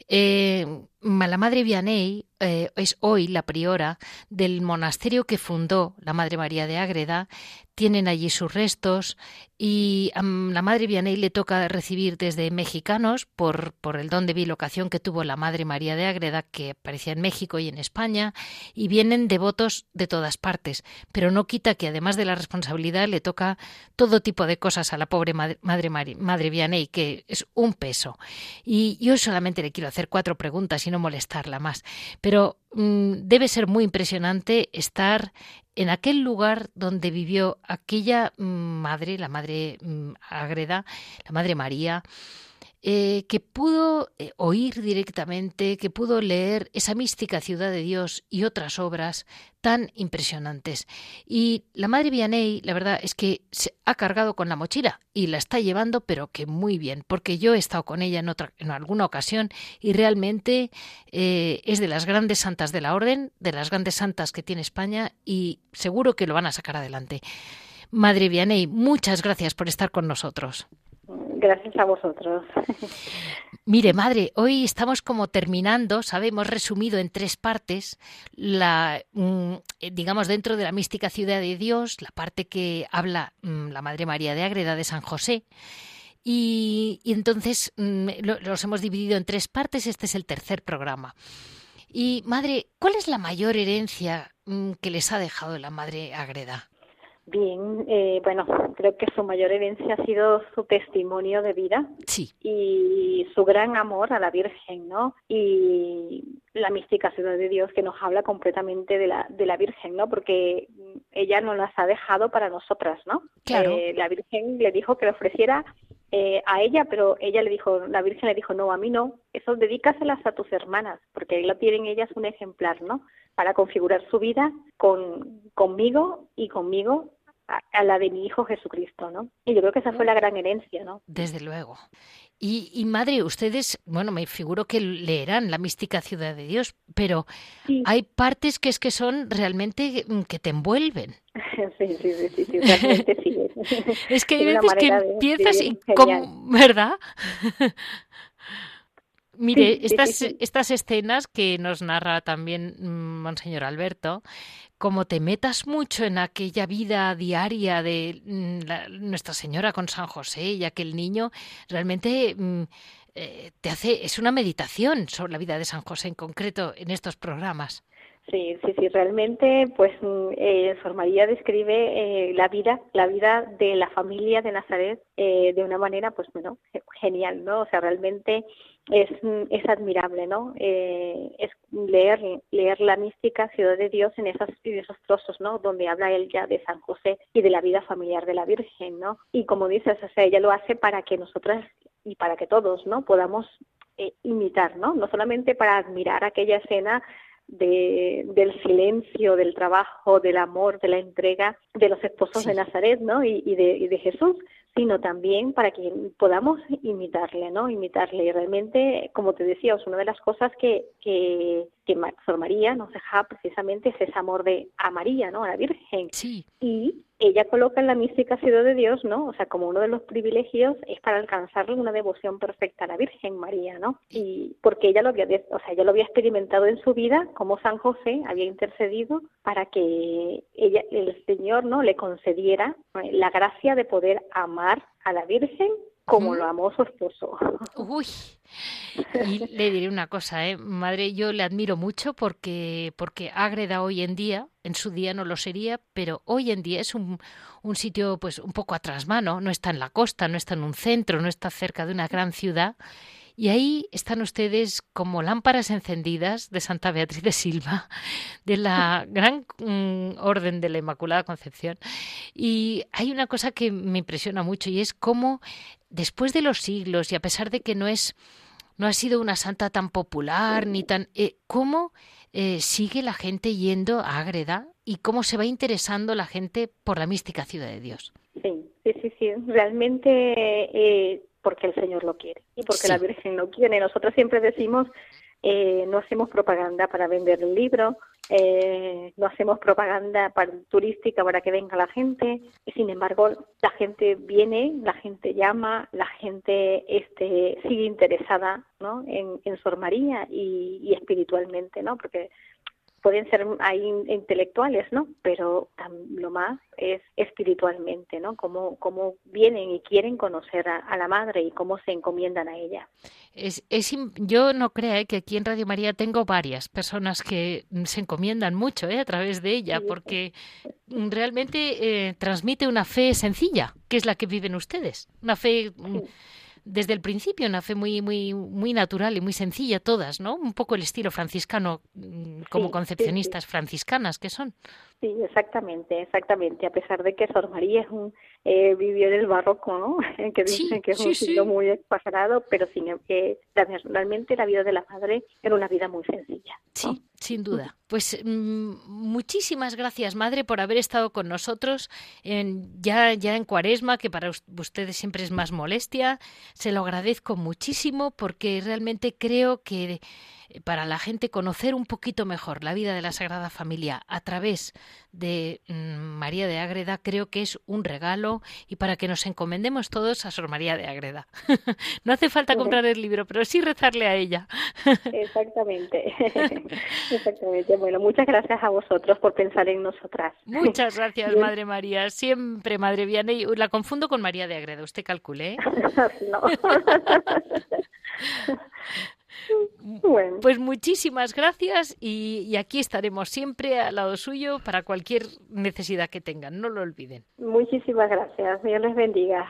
Eh, la Madre Vianney eh, es hoy la priora del monasterio que fundó la Madre María de Ágreda. Tienen allí sus restos y a la Madre Vianney le toca recibir desde mexicanos por, por el don de bilocación que tuvo la Madre María de Ágreda, que aparecía en México y en España, y vienen devotos de todas partes. Pero no quita que además de la responsabilidad le toca todo tipo de cosas a la pobre Madre, madre, madre Vianney, que es un peso. Y yo solamente le quiero hacer cuatro preguntas y no molestarla más. Pero mm, debe ser muy impresionante estar en aquel lugar donde vivió aquella mm, madre, la madre mm, Agreda, la madre María, eh, que pudo eh, oír directamente, que pudo leer esa mística ciudad de Dios y otras obras tan impresionantes. Y la Madre Vianney, la verdad es que se ha cargado con la mochila y la está llevando, pero que muy bien, porque yo he estado con ella en, otra, en alguna ocasión y realmente eh, es de las grandes santas de la Orden, de las grandes santas que tiene España y seguro que lo van a sacar adelante. Madre Vianney, muchas gracias por estar con nosotros. Gracias a vosotros. Mire, madre, hoy estamos como terminando, sabemos, resumido en tres partes, la, mm, eh, digamos, dentro de la mística ciudad de Dios, la parte que habla mm, la Madre María de Ágreda de San José. Y, entonces mm, los hemos dividido en tres partes, este es el tercer programa. Y, madre, ¿cuál es la mayor herencia que les ha dejado la Madre Ágreda? Bien, eh, bueno, creo que su mayor herencia ha sido su testimonio de vida sí. y su gran amor a la Virgen, ¿no? Y la mística ciudad de Dios que nos habla completamente de la, de la Virgen, ¿no? Porque ella nos las ha dejado para nosotras, ¿no? Claro. Eh, la Virgen le dijo que le ofreciera eh, a ella, pero ella le dijo, la Virgen le dijo, no, a mí no, eso dedícaselas a tus hermanas, porque ahí lo tienen ellas un ejemplar, ¿no? Para configurar su vida con, conmigo y conmigo a, la de mi Hijo Jesucristo, ¿no? Y yo creo que esa fue la gran herencia, ¿no? Desde luego. Y, y, madre, ustedes, bueno, me figuro que leerán la mística ciudad de Dios, pero hay partes que es que son realmente mm, que te envuelven. Sí, sí, sí, sí, realmente sí. es que hay veces que empiezas y como, ¿verdad? Mire, estas, estas escenas que nos narra también mm, Monseñor Alberto, como te metas mucho en aquella vida diaria de mm, Nuestra Señora con San José y aquel niño, realmente mm, eh, te hace, es una meditación sobre la vida de San José en concreto en estos programas. Sí, sí, sí, realmente, pues eh, Sor María describe eh, la vida, la vida de la familia de Nazaret eh, de una manera, pues bueno, genial, ¿no? O sea, realmente es, es admirable, ¿no? Eh, es leer, leer la mística Ciudad de Dios en, esas, en esos trozos, ¿no? Donde habla él ya de San José y de la vida familiar de la Virgen, ¿no? Y como dices, o sea, ella lo hace para que nosotras y para que todos, ¿no? Podamos eh, imitar, ¿no? No solamente para admirar aquella escena de, del silencio, del trabajo, del amor, de la entrega de los esposos de Nazaret, ¿no? Y, y, de, y de Jesús, sino también para que podamos imitarle, ¿no? Imitarle. Y realmente, como te decía, es una de las cosas que, que, que Sor María nos deja precisamente es ese amor de a María, ¿no? A la Virgen. Sí. Y ella coloca en la mística ciudad de Dios, ¿no? O sea, como uno de los privilegios es para alcanzarle una devoción perfecta a la Virgen María, ¿no? Y porque ella lo había, o sea, ella lo había experimentado en su vida, como San José había intercedido para que ella, el Señor, ¿no? Le concediera eh, la gracia de poder amar a la Virgen como lo amó su esposo. Uy, y le diré una cosa, ¿eh? madre, yo le admiro mucho porque, porque Ágreda hoy en día, en su día no lo sería, pero hoy en día es un, un sitio pues un poco atrás mano, no está en la costa, no está en un centro, no está cerca de una gran ciudad y ahí están ustedes como lámparas encendidas de Santa Beatriz de Silva, de la gran mm, orden de la Inmaculada Concepción. Y hay una cosa que me impresiona mucho y es cómo después de los siglos y a pesar de que no es no ha sido una santa tan popular ni tan... Eh, ¿Cómo eh, sigue la gente yendo a Ágreda y cómo se va interesando la gente por la mística ciudad de Dios? Sí, sí, sí, sí. realmente eh, porque el Señor lo quiere y porque la Virgen lo quiere. Nosotros siempre decimos, eh, no hacemos propaganda para vender un libro, eh, no hacemos propaganda para, turística para que venga la gente. Sin embargo, la gente viene, la gente llama, la gente este, sigue interesada ¿no? en, en Sor María y, y espiritualmente, ¿no? porque pueden ser ahí intelectuales, ¿no? Pero lo más es espiritualmente, ¿no? Cómo, cómo vienen y quieren conocer a, la madre y cómo se encomiendan a ella. Es, es, yo no creo ¿eh? que aquí en Radio María tengo varias personas que se encomiendan mucho ¿eh? a través de ella, porque realmente eh, transmite una fe sencilla, que es la que viven ustedes, una fe mm, desde el principio una fe muy muy muy natural y muy sencilla todas, ¿no? Un poco el estilo franciscano mm, como concepcionistas franciscanas que son. Sí, exactamente, exactamente. A pesar de que Sor María es un, eh, vivió en el barroco, ¿no? que dicen que es un siglo muy exagerado, pero sin que realmente la vida de la madre era una vida muy sencilla. Sí, sin duda. Pues mm, muchísimas gracias, madre, por haber estado con nosotros en, ya, ya en Cuaresma, que para ustedes siempre es más molestia. Se lo agradezco muchísimo porque realmente creo que para la gente conocer un poquito mejor la vida de la Sagrada Familia a través de mm, María de Ágreda creo que es un regalo y para que nos encomendemos todos a Sor María de Ágreda. no hace falta comprar el libro, pero sí rezarle a ella. Exactamente. Exactamente. Bueno, muchas gracias a vosotros por pensar en nosotras. Muchas gracias, Madre María. Siempre, Madre Vianney. La confundo con María de Ágreda. Usted calcule. ¿eh? no. Pues muchísimas gracias y, aquí estaremos siempre al lado suyo para cualquier necesidad que tengan, no lo olviden. Muchísimas gracias, Dios les bendiga.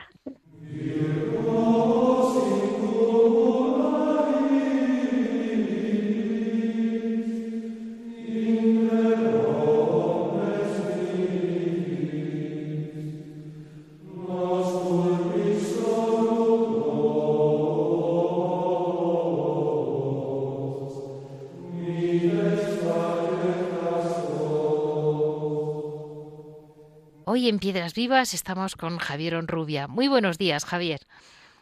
Hoy en Piedras Vivas estamos con Javier Onrubia. Muy buenos días, Javier.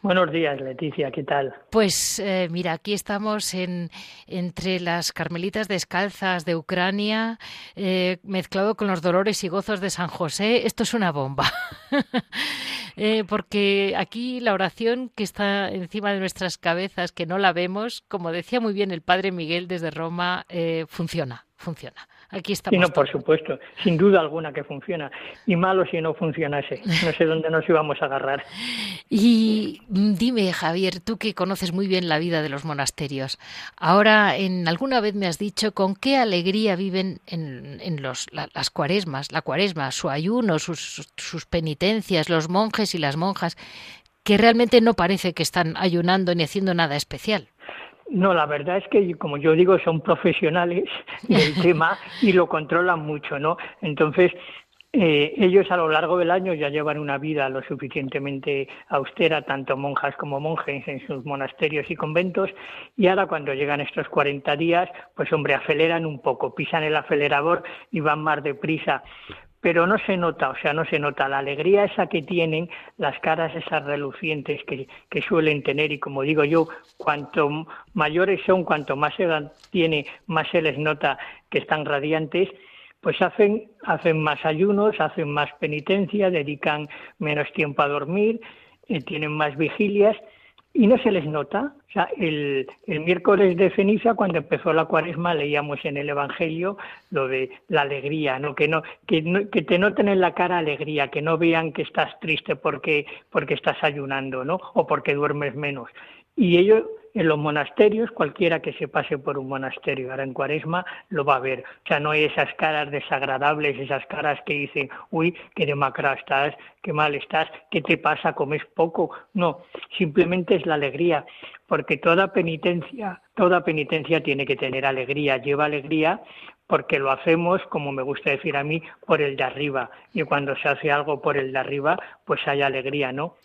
Buenos días, Leticia, ¿qué tal? Pues eh, mira, aquí estamos en, entre las carmelitas descalzas de Ucrania, eh, mezclado con los dolores y gozos de San José. Esto es una bomba. Eh, porque aquí la oración que está encima de nuestras cabezas, que no la vemos, como decía muy bien el Padre Miguel desde Roma, funciona, funciona. Aquí estamos. no, por supuesto, sin duda alguna que funciona. Y malo si no funcionase. No sé dónde nos íbamos a agarrar. Y dime, Javier, tú que conoces muy bien la vida de los monasterios, ahora en alguna vez me has dicho con qué alegría viven en, los, las cuaresmas, la cuaresma, su ayuno, sus, sus penitencias, los monjes y las monjas, que realmente no parece que están ayunando ni haciendo nada especial. No, la verdad es que, como yo digo, son profesionales del tema y lo controlan mucho, ¿no? Entonces, eh, ellos a lo largo del año ya llevan una vida lo suficientemente austera, tanto monjas como monjes en sus monasterios y conventos, y ahora cuando llegan estos 40 días, pues hombre, aceleran un poco, pisan el acelerador y van más deprisa pero no se nota, o sea, no se nota la alegría esa que tienen, las caras esas relucientes que, que suelen tener y como digo yo, cuanto mayores son, cuanto más edad tiene, más se les nota que están radiantes, pues hacen, hacen más ayunos, hacen más penitencia, dedican menos tiempo a dormir, eh, tienen más vigilias y no se les nota. O sea, el, el, miércoles de ceniza, cuando empezó la cuaresma, leíamos en el Evangelio lo de la alegría, ¿no? Que, no, que, que te noten en la cara alegría, que no vean que estás triste porque, porque estás ayunando, ¿no? O porque duermes menos. Y ellos en los monasterios, cualquiera que se pase por un monasterio ahora en cuaresma lo va a ver. O sea, no hay esas caras desagradables, esas caras que dicen, uy, qué demacrado estás, qué mal estás, qué te pasa, comes poco. No, simplemente es la alegría, porque toda penitencia, toda penitencia tiene que tener alegría, lleva alegría porque lo hacemos, como me gusta decir a mí, por el de arriba. Y cuando se hace algo por el de arriba, pues hay alegría, ¿no?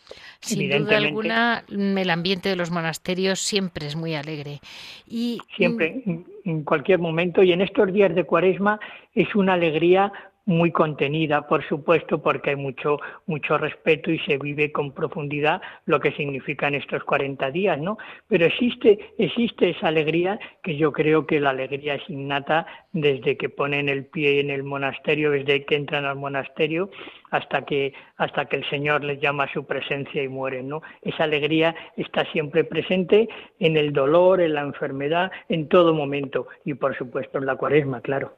Sin duda alguna, el ambiente de los monasterios siempre es muy alegre. Y siempre, en cualquier momento, y en estos días de Cuaresma es una alegría muy contenida, por supuesto, porque hay mucho, mucho respeto y se vive con profundidad lo que significan estos 40 días, ¿no? Pero existe, existe esa alegría que yo creo que la alegría es innata desde que ponen el pie en el monasterio, desde que entran al monasterio hasta que, hasta que el Señor les llama a su presencia y mueren, ¿no? Esa alegría está siempre presente en el dolor, en la enfermedad, en todo momento y por supuesto en la cuaresma, claro.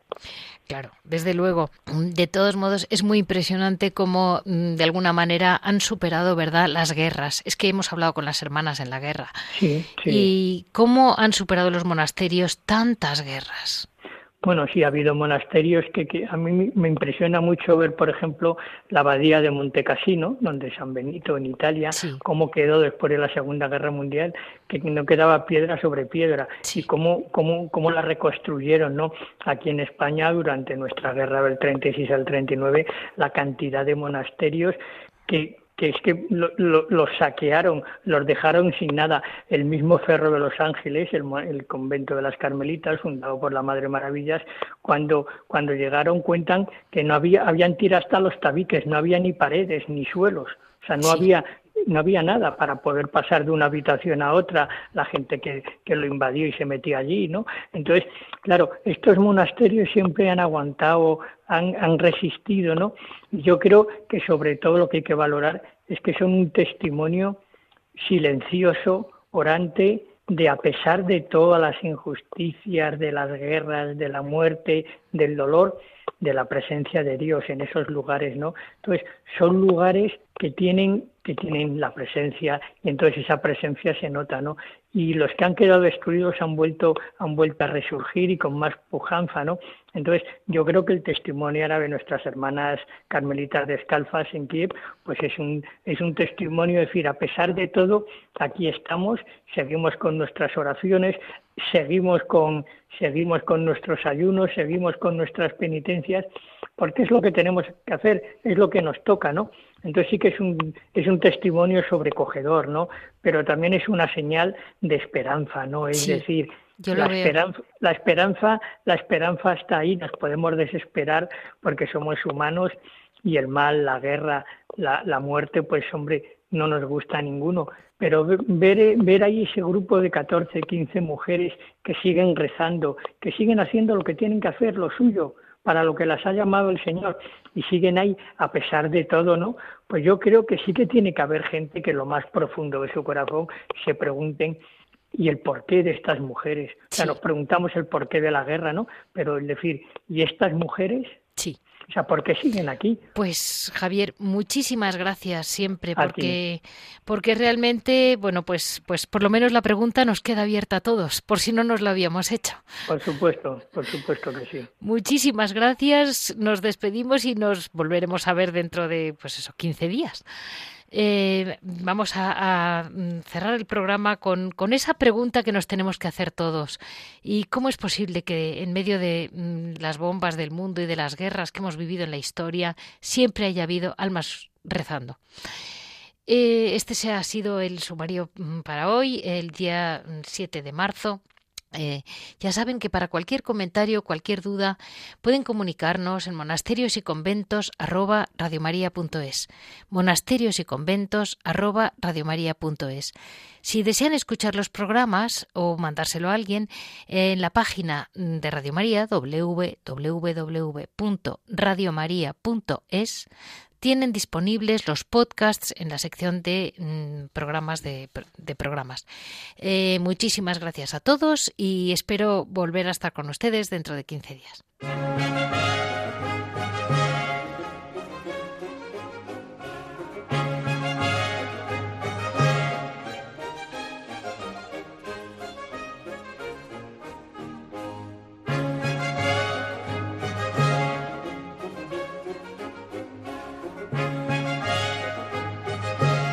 Claro, desde luego. De todos modos, es muy impresionante cómo, mm, de alguna manera, han superado, ¿verdad?, las guerras. Es que hemos hablado con las hermanas en la guerra. Sí, sí. Y cómo han superado los monasterios tantas guerras. Bueno, sí, ha habido monasterios que, a mí me impresiona mucho ver, por ejemplo, la abadía de Montecassino, donde San Benito en Italia, cómo quedó después de la Segunda Guerra Mundial, que no quedaba piedra sobre piedra, y cómo, cómo, cómo la reconstruyeron, ¿no? Aquí en España, durante nuestra guerra del 36 al 39, la cantidad de monasterios que, que es que los saquearon, los dejaron sin nada. El mismo Ferro de los Ángeles, el, convento de las Carmelitas, fundado por la Madre Maravillas, cuando, cuando llegaron cuentan que no había, habían tirado hasta los tabiques, no había ni paredes ni suelos. O sea, no había no había nada para poder pasar de una habitación a otra, la gente que, que, lo invadió y se metía allí, ¿no? Entonces, claro, estos monasterios siempre han aguantado, han, han resistido, ¿no? Yo creo que sobre todo lo que hay que valorar es que son un testimonio silencioso, orante, de a pesar de todas las injusticias, de las guerras, de la muerte, del dolor, de la presencia de Dios en esos lugares, ¿no? Entonces, son lugares que tienen que tienen la presencia y entonces esa presencia se nota, ¿no? Y los que han quedado destruidos han vuelto han vuelto a resurgir y con más pujanza, ¿no? Entonces, yo creo que el testimonio árabe de nuestras hermanas carmelitas descalzas en Kiev, pues es un es un testimonio de decir, a pesar de todo, aquí estamos, seguimos con nuestras oraciones, seguimos con seguimos con nuestros ayunos, seguimos con nuestras penitencias, porque es lo que tenemos que hacer, es lo que nos toca, ¿no? Entonces sí que es un, es un testimonio sobrecogedor, ¿no? Pero también es una señal de esperanza, ¿no? Es decir, la, esperanza, la esperanza, la esperanza está ahí, nos podemos desesperar porque somos humanos y el mal, la guerra, la, la muerte, pues hombre, no nos gusta a ninguno. Pero ver, ver ahí ese grupo de 14, 15 mujeres que siguen rezando, que siguen haciendo lo que tienen que hacer, lo suyo, para lo que las ha llamado el Señor y siguen ahí a pesar de todo, ¿no? Pues yo creo que sí que tiene que haber gente que lo más profundo de su corazón se pregunten y el porqué de estas mujeres. O sea, nos preguntamos el porqué de la guerra, ¿no? Pero el decir, ¿y estas mujeres? Sí. O sea, ¿por qué siguen aquí? Pues Javier, muchísimas gracias siempre porque porque realmente, bueno, pues pues por lo menos la pregunta nos queda abierta a todos, por si no nos la habíamos hecho. Por supuesto, por supuesto que sí. Muchísimas gracias, nos despedimos y nos volveremos a ver dentro de pues eso, 15 días. Eh, vamos a, cerrar el programa con, esa pregunta que nos tenemos que hacer todos. ¿Y cómo es posible que en medio de mm, las bombas del mundo y de las guerras que hemos vivido en la historia siempre haya habido almas rezando? Eh, este se ha sido el sumario mm, para hoy, el día 7 mm, de marzo. Eh, ya saben que para cualquier comentario, cualquier duda, pueden comunicarnos en monasterios y conventos arroba Monasterios y conventos arroba Si desean escuchar los programas o mandárselo a alguien, en la página de Radio María, www.radiomaria.es, tienen disponibles los podcasts en la sección de mm, programas de, programas. Eh, muchísimas gracias a todos y espero volver a estar con ustedes dentro de 15 días.